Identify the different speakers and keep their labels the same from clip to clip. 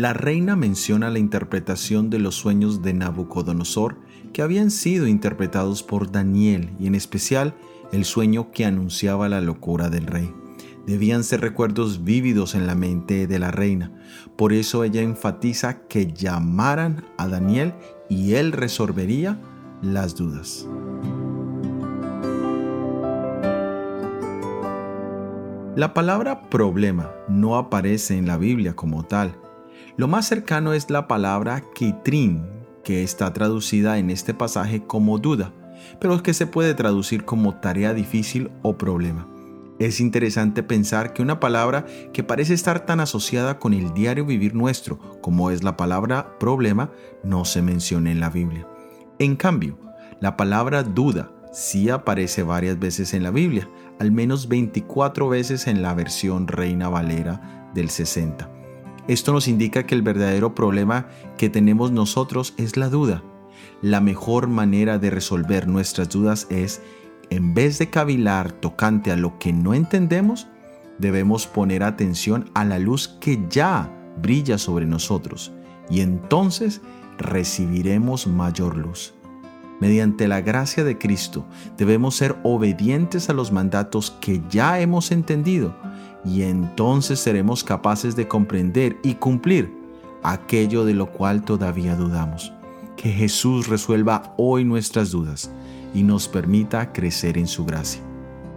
Speaker 1: La reina menciona la interpretación de los sueños de Nabucodonosor que habían sido interpretados por Daniel y en especial el sueño que anunciaba la locura del rey. Debían ser recuerdos vívidos en la mente de la reina. Por eso ella enfatiza que llamaran a Daniel y él resolvería las dudas. La palabra problema no aparece en la Biblia como tal, lo más cercano es la palabra kitrin, que está traducida en este pasaje como duda, pero que se puede traducir como tarea difícil o problema. Es interesante pensar que una palabra que parece estar tan asociada con el diario vivir nuestro como es la palabra problema no se menciona en la Biblia. En cambio, la palabra duda sí aparece varias veces en la Biblia, al menos 24 veces en la versión Reina Valera del 60. Esto nos indica que el verdadero problema que tenemos nosotros es la duda. La mejor manera de resolver nuestras dudas es, en vez de cavilar tocante a lo que no entendemos, debemos poner atención a la luz que ya brilla sobre nosotros y entonces recibiremos mayor luz. Mediante la gracia de Cristo debemos ser obedientes a los mandatos que ya hemos entendido y entonces seremos capaces de comprender y cumplir aquello de lo cual todavía dudamos. Que Jesús resuelva hoy nuestras dudas y nos permita crecer en su gracia.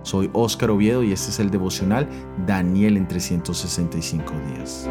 Speaker 1: Soy Óscar Oviedo y este es el devocional Daniel en 365 días.